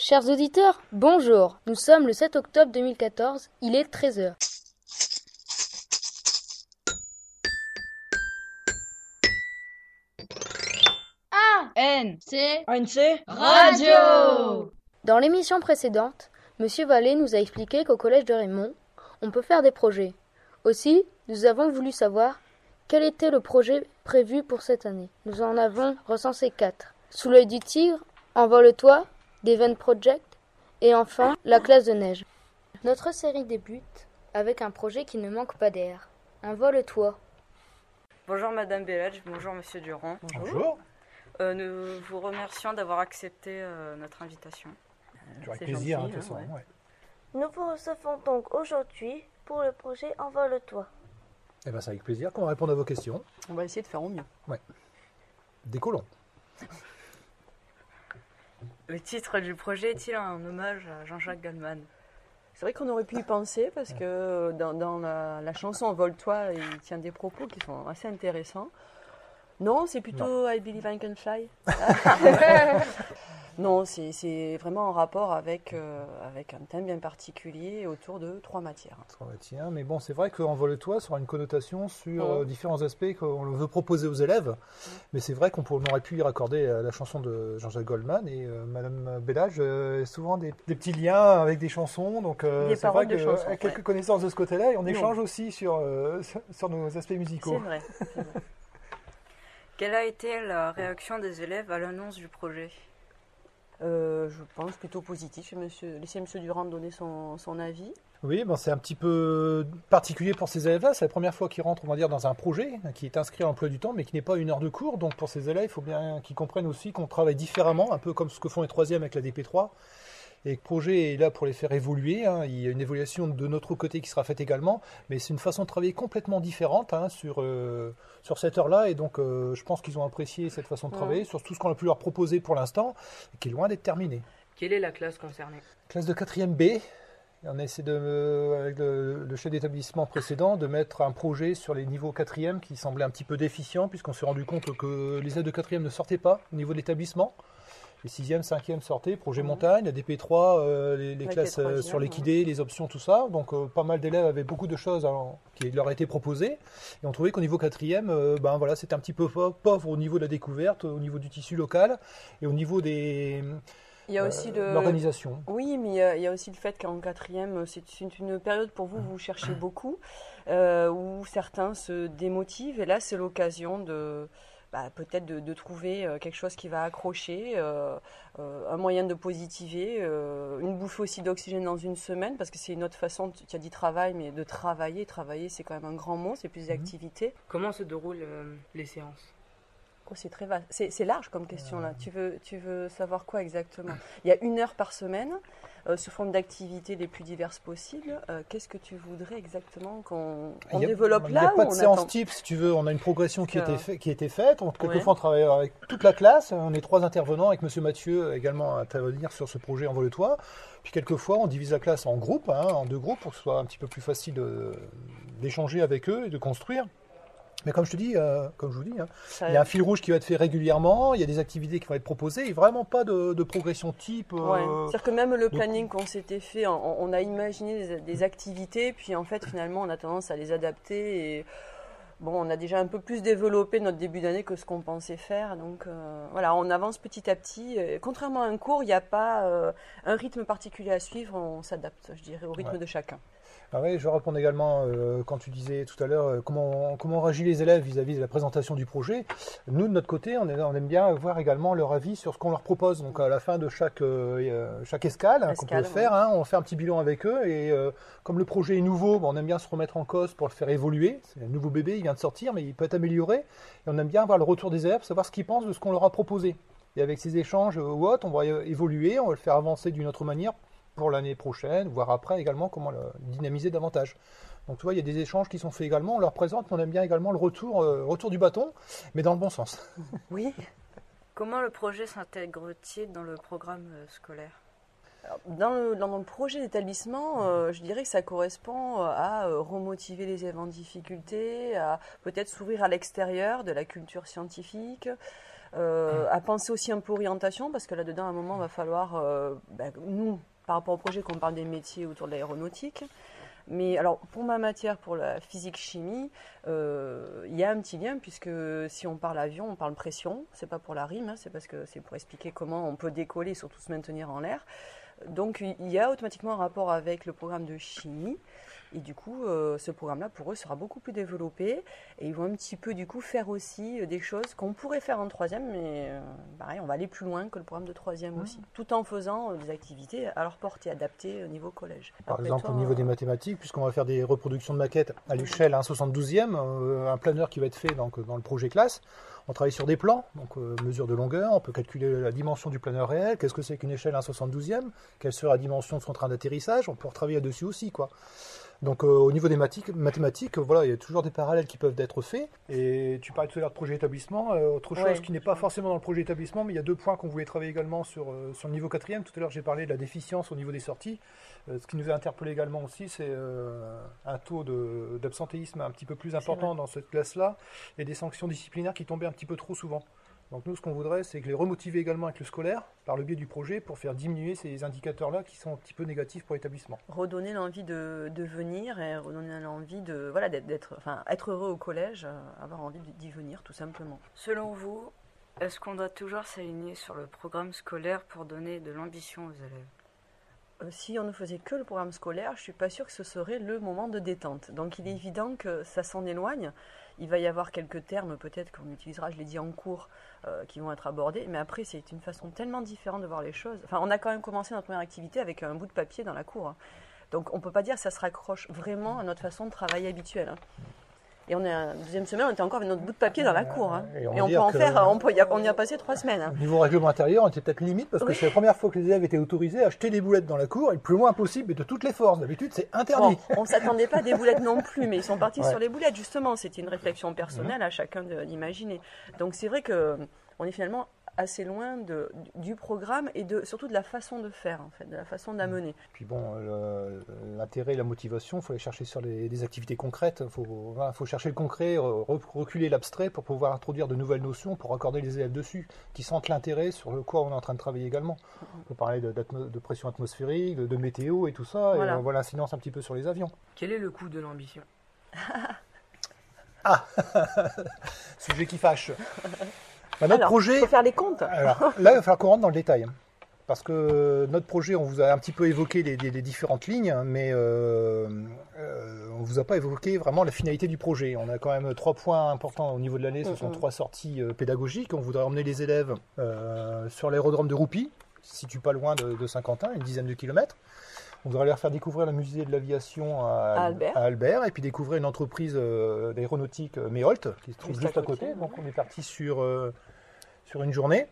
Chers auditeurs, bonjour. Nous sommes le 7 octobre 2014, il est 13h. A N C ANC Radio Dans l'émission précédente, Monsieur Vallée nous a expliqué qu'au collège de Raymond, on peut faire des projets. Aussi, nous avons voulu savoir quel était le projet prévu pour cette année. Nous en avons recensé quatre. Sous l'œil du tigre, Envole-toi, d'Event Project et enfin la classe de neige. Notre série débute avec un projet qui ne manque pas d'air. Envole-toi. Bonjour Madame Bellage, bonjour Monsieur Durand. Bonjour. Euh, nous vous remercions d'avoir accepté euh, notre invitation. Avec C'est plaisir, gentil, hein, de toute façon. ouais. Nous vous recevons donc aujourd'hui pour le projet Envole-toi. Eh ben, c'est avec plaisir qu'on va répondre à vos questions. On va essayer de faire au mieux. Décollons. Le titre du projet est-il un hommage à Jean-Jacques Goldman? C'est vrai qu'on aurait pu y penser parce que dans, dans la, la chanson Envole-toi, il tient des propos qui sont assez intéressants. Non, c'est plutôt I Believe I Can Fly. non, c'est c'est vraiment en rapport avec, euh, avec un thème bien particulier autour de trois matières. Va, tiens, mais bon, c'est vrai qu'Envole-toi sera une connotation sur Mhm. euh, différents aspects qu'on veut proposer aux élèves. Mais c'est vrai qu'on aurait pu y raccorder euh, la chanson de Jean-Jacques Goldman et euh, Madame Bellage, euh, souvent des, des petits liens avec des chansons. Donc, euh, c'est vrai que chansons, euh, quelques ouais. connaissances de ce côté-là et on Non. échange aussi sur, euh, nos aspects C'est musicaux. vrai. c'est vrai. Quelle a été la réaction des élèves à l'annonce du projet? Euh, je pense plutôt positif. Monsieur, laisser M. Durand donner son, avis. Oui, ben c'est un petit peu particulier pour ces élèves-là. C'est la première fois qu'ils rentrent, on dire, dans un projet qui est inscrit à l'emploi du temps, mais qui n'est pas une heure de cours. Donc pour ces élèves, il faut bien qu'ils comprennent aussi qu'on travaille différemment, un peu comme ce que font les troisièmes avec la DP3. Et le projet est là pour les faire évoluer. hein. Il y a une évaluation de notre côté qui sera faite également, mais c'est une façon de travailler complètement différente hein, sur, euh, sur cette heure-là. Et donc, euh, je pense qu'ils ont apprécié cette façon de Ouais. travailler, sur tout ce qu'on a pu leur proposer pour l'instant, qui est loin d'être terminé. Quelle est la classe concernée? Classe de 4e B. On a essayé de, euh, avec le, le chef d'établissement précédent de mettre un projet sur les niveaux 4e qui semblait un petit peu déficient puisqu'on s'est rendu compte que les aides de 4e ne sortaient pas au niveau de l'établissement. Les 6e, 5e sortaient, projet Mhm. montagne, la DP3, euh, les, classes euh, sur l'équidé, les options, tout ça. Donc euh, pas mal d'élèves avaient beaucoup de choses hein, qui leur étaient proposées. Et on trouvait qu'au niveau 4e, euh, ben, voilà, c'était un petit peu pau- pauvre au niveau de la découverte, au niveau du tissu local et au niveau des Il y a euh, aussi le, l'organisation. Oui, mais il y, a, il y a aussi le fait qu'en quatrième, c'est c'est une période pour vous, vous cherchez beaucoup, euh, où certains se démotivent, et là, c'est l'occasion de bah, peut-être de, de trouver euh, quelque chose qui va accrocher, euh, euh, un moyen de positiver, euh, une bouffée aussi d'oxygène dans une semaine, parce que c'est une autre façon, tu as dit travail, mais de travailler, travailler, c'est quand même un grand mot, c'est plus d'activité. Comment se déroulent les séances? Oh, c'est très vaste. C'est large comme question là. Tu veux, tu veux savoir quoi exactement? Il y a une heure par semaine, euh, sous forme d'activités les plus diverses possibles. Euh, Qu'est-ce que tu voudrais exactement qu'on Il développe Il là n'y a pas de séance attend? type, si tu veux. On a une progression qui, était fait- qui a été faite. On, quelquefois, Ouais. on travaille avec toute la classe. On est trois intervenants avec Monsieur Mathieu également à intervenir sur ce projet Envole-toi. Puis quelquefois, on divise la classe en groupes, hein, en deux groupes, pour que ce soit un petit peu plus facile d'échanger avec eux et de construire. Mais comme je te dis, euh, comme je vous dis, hein, il y a un fil rouge qui va être fait régulièrement, il y a des activités qui vont être proposées, et vraiment pas de, de progression type. euh, Ouais. C'est-à-dire que même le planning qu'on s'était fait, on, on a imaginé des, des activités, puis en fait finalement on a tendance à les adapter et bon, on a déjà un peu plus développé notre début d'année que ce qu'on pensait faire. Donc euh, voilà, on avance petit à petit. Et contrairement à un cours, il n'y a pas un rythme particulier à suivre, on s'adapte, je dirais, au rythme Ouais. de chacun. Ah oui, je vais répondre également euh, quand tu disais tout à l'heure euh, comment, comment réagissent les élèves vis-à-vis de la présentation du projet. Nous, de notre côté, on, est- on aime bien voir également leur avis sur ce qu'on leur propose. Donc à la fin de chaque, euh, chaque escale, hein, qu'on peut faire, hein, on fait un petit bilan avec eux. Et comme le projet est nouveau, bon, on aime bien se remettre en cause pour le faire évoluer. C'est un nouveau bébé, il vient de sortir, mais il peut être amélioré. Et on aime bien voir le retour des élèves, savoir ce qu'ils pensent de ce qu'on leur a proposé. Et avec ces échanges ou autres, on va évoluer, on va le faire avancer d'une autre manière pour l'année prochaine, voire après également comment le dynamiser davantage. Donc tu vois, il y a des échanges qui sont faits également, on leur présente, mais on aime bien également le retour, euh, retour du bâton, mais dans le bon sens. Oui. Comment le projet s'intègre-t-il dans le programme euh, scolaire? Dans le, dans le projet d'établissement, euh, je dirais que ça correspond à euh, remotiver les élèves en difficulté, à peut-être s'ouvrir à l'extérieur de la culture scientifique, Euh, à penser aussi un peu orientation, parce que là-dedans, à un moment, il va falloir, euh, ben, nous, par rapport au projet, qu'on parle des métiers autour de l'aéronautique. Mais alors, pour ma matière, pour la physique-chimie, euh, il y a un petit lien, puisque si on parle avion, on parle pression. C'est pas pour la rime, hein, c'est parce que c'est pour expliquer comment on peut décoller et surtout se maintenir en l'air. Donc, il y a automatiquement un rapport avec le programme de chimie. Et du coup, euh, ce programme-là, pour eux, sera beaucoup plus développé. Et ils vont un petit peu, du coup, faire aussi euh, des choses qu'on pourrait faire en troisième, mais euh, pareil, on va aller plus loin que le programme de troisième aussi. Tout en faisant des activités à leur portée, adaptées au niveau collège. Par Après, exemple, toi, au niveau des mathématiques, puisqu'on va faire des reproductions de maquettes à l'échelle 1 72e, euh, un planeur qui va être fait donc, dans le projet classe, on travaille sur des plans, donc mesure de longueur, on peut calculer la dimension du planeur réel, qu'est-ce que c'est qu'une échelle 1 72e, quelle sera la dimension de son train d'atterrissage, on peut retravailler dessus aussi. quoi. Donc euh, au niveau des mathématiques, voilà, il y a toujours des parallèles qui peuvent être faits. Et tu parlais tout à l'heure de projet établissement, euh, autre chose Ouais. qui n'est pas forcément dans le projet établissement, mais il y a deux points qu'on voulait travailler également sur, euh, sur le niveau quatrième. Tout à l'heure j'ai parlé de la déficience au niveau des sorties. Ce qui nous a interpellé également aussi, c'est un taux de- d'absentéisme un petit peu plus important dans cette classe-là et des sanctions disciplinaires qui tombaient un petit peu trop souvent. Donc nous, ce qu'on voudrait, c'est que les remotiver également avec le scolaire, par le biais du projet, pour faire diminuer ces indicateurs-là qui sont un petit peu négatifs pour l'établissement. redonner l'envie de, de venir et redonner l'envie de voilà d'être, d'être- enfin être heureux au collège, euh, avoir envie d'y venir tout simplement. Selon vous, est-ce qu'on doit toujours s'aligner sur le programme scolaire pour donner de l'ambition aux élèves? Si on ne faisait que le programme scolaire, je suis pas sûre que ce serait le moment de détente. Donc il est évident que ça s'en éloigne. Il va y avoir quelques termes peut-être qu'on utilisera, je l'ai dit en cours, euh, qui vont être abordés. Mais après, c'est une façon tellement différente de voir les choses. Enfin, on a quand même commencé notre première activité avec un bout de papier dans la cour. hein. Donc on peut pas dire que ça se raccroche vraiment à notre façon de travailler habituelle. hein. Et on est à la deuxième semaine, on était encore avec notre bout de papier dans la cour. hein. Et on Et va on peut en faire, on, peut y a, on y a passé trois semaines. hein. Au niveau règlement intérieur, on était peut-être limite parce que Oui. c'est la première fois que les élèves étaient autorisés à jeter des boulettes dans la cour et le plus loin possible et de toutes les forces. D'habitude, c'est interdit. Bon, on s'attendait pas à des boulettes non plus, mais ils sont partis Ouais. sur les boulettes justement. C'était une réflexion personnelle à chacun d'imaginer. Donc c'est vrai que on est finalement assez loin de, du programme et de, surtout de la façon de faire, en fait, de la façon d'amener. Puis bon, euh, l'intérêt et la motivation, il faut les chercher sur les, des activités concrètes. Il faut, voilà, faut chercher le concret, re- reculer l'abstrait pour pouvoir introduire de nouvelles notions, pour accorder les élèves dessus, qui sentent l'intérêt sur le quoi on est en train de travailler également. On peut parler de, pression atmosphérique, de, de météo et tout ça, Voilà. et on voit l'incidence un petit peu sur les avions. Quel est le coût de l'ambition? Sujet qui fâche. Bah, notre Alors, projet. faut faire les comptes. Alors là, il va falloir qu'on rentre dans le détail. hein. Parce que notre projet, on vous a un petit peu évoqué les, les- les différentes lignes, mais euh, euh, on vous a pas évoqué vraiment la finalité du projet. On a quand même trois points importants au niveau de l'année. Ce sont trois sorties euh, pédagogiques. On voudrait emmener les élèves sur l'aérodrome de qui se situe pas loin de, de Saint-Quentin, une dizaine de kilomètres. On voudrait leur faire découvrir le musée de l'aviation à, À Albert. Albert, et puis découvrir une entreprise euh, d'aéronautique euh, Méholt, qui se trouve Juste juste, à côté. côté, Donc on est parti sur, euh, sur une journée.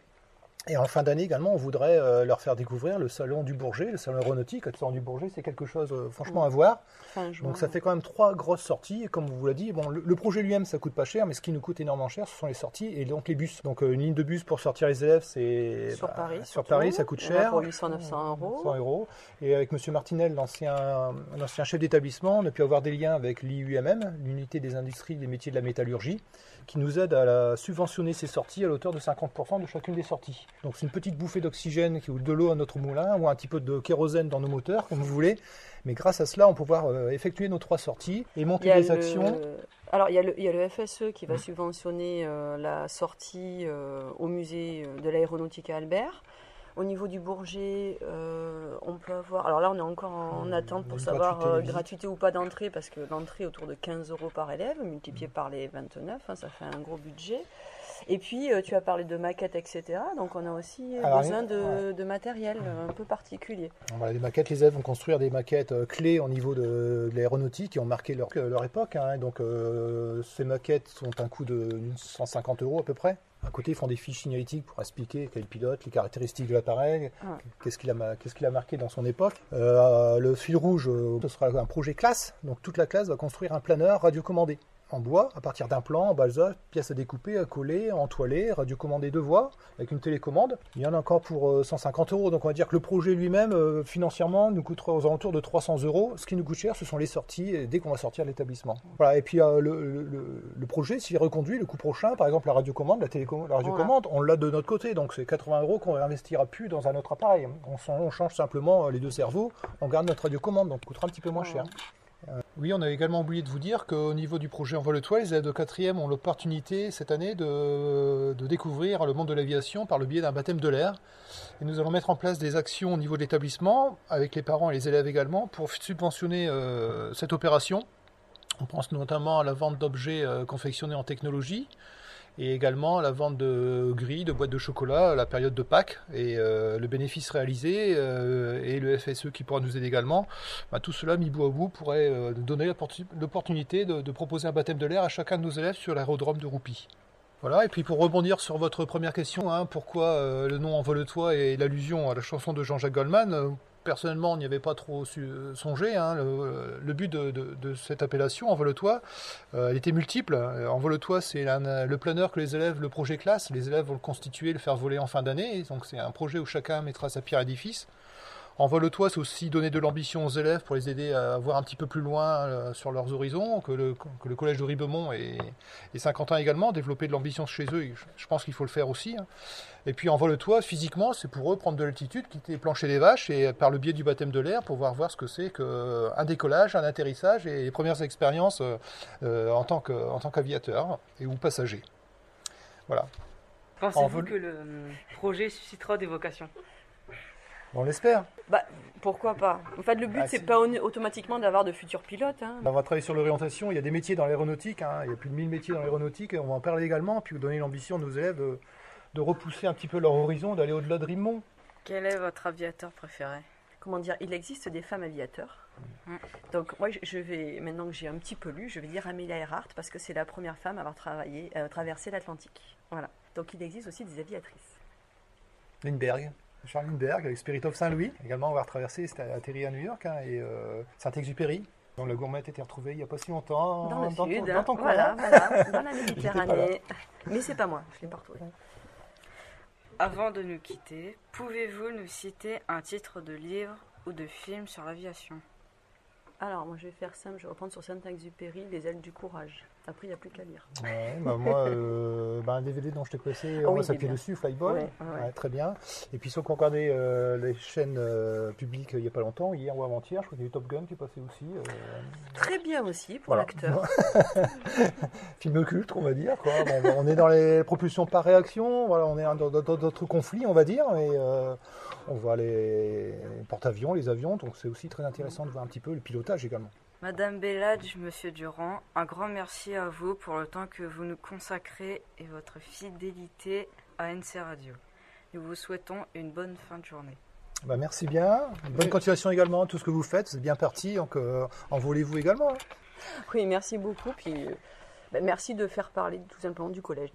Et en fin d'année également, on voudrait euh, leur faire découvrir le salon du Bourget, le salon aéronautique. Le salon du Bourget, c'est quelque chose euh, franchement à voir. Fin juin. Donc ça fait quand même trois grosses sorties. Et comme vous l'a dit, bon, le, le projet lui-même, ça coûte pas cher, mais ce qui nous coûte énormément cher, ce sont les sorties et donc les bus. Donc euh, une ligne de bus pour sortir les élèves, c'est Sur Paris, Sur. Paris, ça coûte cher. pour 800-900 euros. 100 euros. Et avec Monsieur Martinel, l'ancien l'ancien chef d'établissement, on a pu avoir des liens avec l'IUMM, l'unité des industries des métiers de la métallurgie, qui nous aide à la subventionner ces sorties à l'auteur de 50% de chacune des sorties. Donc c'est une petite bouffée d'oxygène ou de l'eau à notre moulin ou un petit peu de kérosène dans nos moteurs, comme vous voulez. Mais grâce à cela, on peut pouvoir euh, effectuer nos trois sorties et monter des le- actions. Alors, il y, a le, il y a le FSE qui va subventionner euh, la sortie euh, au musée de l'aéronautique à Albert. Au niveau du Bourget, euh, on peut avoir. Alors là, on est encore en Mmh, attente pour savoir gratuité euh, gratuité ou pas d'entrée, parce que l'entrée autour de 15 euros par élève, multiplié par les 29, hein, ça fait un gros budget. Et puis, euh, tu as parlé de maquettes, etc. Donc, on a aussi Alors, besoin de, ouais. de matériel un peu particulier. Voilà, les maquettes, les élèves vont construire des maquettes clés au niveau de, de l'aéronautique qui ont marqué leur, leur époque. hein. donc euh, ces maquettes sont un coût de 150 euros à peu près. À côté, ils font des fiches signalétiques pour expliquer quel pilote, les caractéristiques de l'appareil, qu'est-ce qu'il a, ma- qu'est-ce qu'il a marqué dans son époque. Euh, le fil rouge, euh, ce sera un projet classe. Donc toute la classe va construire un planeur radiocommandé en bois, à partir d'un plan, en balsa, pièces à découper, à coller, entoiler, radiocommandé de voix, avec une télécommande. Il y en a encore pour euh, 150 euros, donc on va dire que le projet lui-même, euh, financièrement, nous coûtera aux alentours de 300 euros. Ce qui nous coûte cher, ce sont les sorties, dès qu'on va sortir de l'établissement. Voilà, et puis euh, le, le- le- le projet, s'il est reconduit, le coup prochain, par exemple la radiocommande, la télécommande, la radiocommande, on l'a de notre côté, donc c'est 80 euros qu'on investira plus dans un autre appareil. On, on change simplement euh, les deux cerveaux, on garde notre radiocommande, donc coûtera un petit peu moins cher. Euh, Oui, on a également oublié de vous dire qu'au niveau du projet Envol le Toit, les élèves de 4e ont l'opportunité cette année de, de découvrir le monde de l'aviation par le biais d'un baptême de l'air. Et nous allons mettre en place des actions au niveau de l'établissement, avec les parents et les élèves également, pour subventionner euh, cette opération. On pense notamment à la vente d'objets euh, confectionnés en technologie et également la vente de grilles, de boîtes de chocolat à la période de Pâques. Et euh, le bénéfice réalisé euh, et le FSE qui pourra nous aider également, bah, tout cela mis bout à bout pourrait euh, donner l'opportu- l'opportunité de, proposer un baptême de l'air à chacun de nos élèves sur l'aérodrome de Roupy. Voilà, et puis pour rebondir sur votre première question, hein, pourquoi le nom Envole-toi et l'allusion à la chanson de Jean-Jacques Goldman, personnellement on n'y avait pas trop su- songé. hein, le, but de, cette appellation, Envole-toi, euh, elle était multiple. Euh, Envole-toi, c'est le planeur que les élèves, le projet classe, les élèves vont le constituer, le faire voler en fin d'année, donc c'est un projet où chacun mettra sa pierre à l'édifice. Envole-toi, c'est aussi donner de l'ambition aux élèves pour les aider à voir un petit peu plus loin euh, sur leurs horizons, que le, que le collège de Ribemont et, et Saint-Quentin également, développer de l'ambition chez eux, je, pense qu'il faut le faire aussi. hein. Et puis envole-toi, physiquement, c'est pour eux prendre de l'altitude, quitter les planchers des vaches, et par le biais du baptême de l'air, pouvoir voir ce que c'est qu'un décollage, un atterrissage, et les premières expériences euh, euh, en tant qu'aviateur et ou passager. Voilà, Pensez-vous que le euh, projet suscitera des vocations? On l'espère. Bah, pourquoi pas En fait, le but, Ah, c'est pas au- automatiquement d'avoir de futurs pilotes. hein. On va travailler sur l'orientation. Il y a des métiers dans l'aéronautique. hein. Il y a plus de 1000 métiers dans l'aéronautique. Et on va en parler également. Puis vous donner l'ambition de nos élèves de, de repousser un petit peu leur horizon, d'aller au-delà de Rimont. Quel est votre aviateur préféré? Comment dire Il existe des femmes aviateurs. Mm. Donc, moi, je- je vais, maintenant que j'ai un petit peu lu, je vais dire Amelia Earhart parce que c'est la première femme à avoir travaillé, euh, traversé l'Atlantique. Voilà. Donc, il existe aussi des aviatrices. Lindbergh. Charles Lindbergh avec Spirit of Saint-Louis. Également, on va retraverser, c'était atterri à New York. hein, et euh, Saint-Exupéry. dont le gourmet a été retrouvé il n'y a pas si longtemps. Dans le ton- sud, dans ton hein. coin. voilà, voilà, dans la Méditerranée. Mais c'est pas moi, je l'ai pas retrouvé. Avant de nous quitter, pouvez-vous nous citer un titre de livre ou de film sur l'aviation? Alors, moi, je vais faire simple, je vais reprendre sur Saint-Exupéry, Les ailes du courage. Après, il n'y a plus qu'à lire. Ouais, bah, moi, euh, bah, un DVD dont je t'ai passé, on oui, va s'appuyer dessus, Flyball. Ouais, ouais, ouais. très bien. Et puis qui ont regardé euh, les chaînes euh, publiques euh, il n'y a pas longtemps, hier ou avant-hier, je crois qu'il y a eu Top Gun qui est passé aussi. Très bien aussi pour Voilà. l'acteur. film culte, on va dire. Quoi. Bon, bon, on est dans les propulsions par réaction, voilà, on est dans d'autres conflits, on va dire, et on voit les porte-avions, les avions, donc c'est aussi très intéressant de voir un petit peu le pilotage également. Madame Belladge, Monsieur Durand, un grand merci à vous pour le temps que vous nous consacrez et votre fidélité à NC Radio. Nous vous souhaitons une bonne fin de journée. Bah, merci bien, bonne continuation également à tout ce que vous faites, c'est bien parti, donc euh, envolez-vous également. hein? Oui, merci beaucoup. Puis, euh, bah, merci de faire parler tout simplement du collège.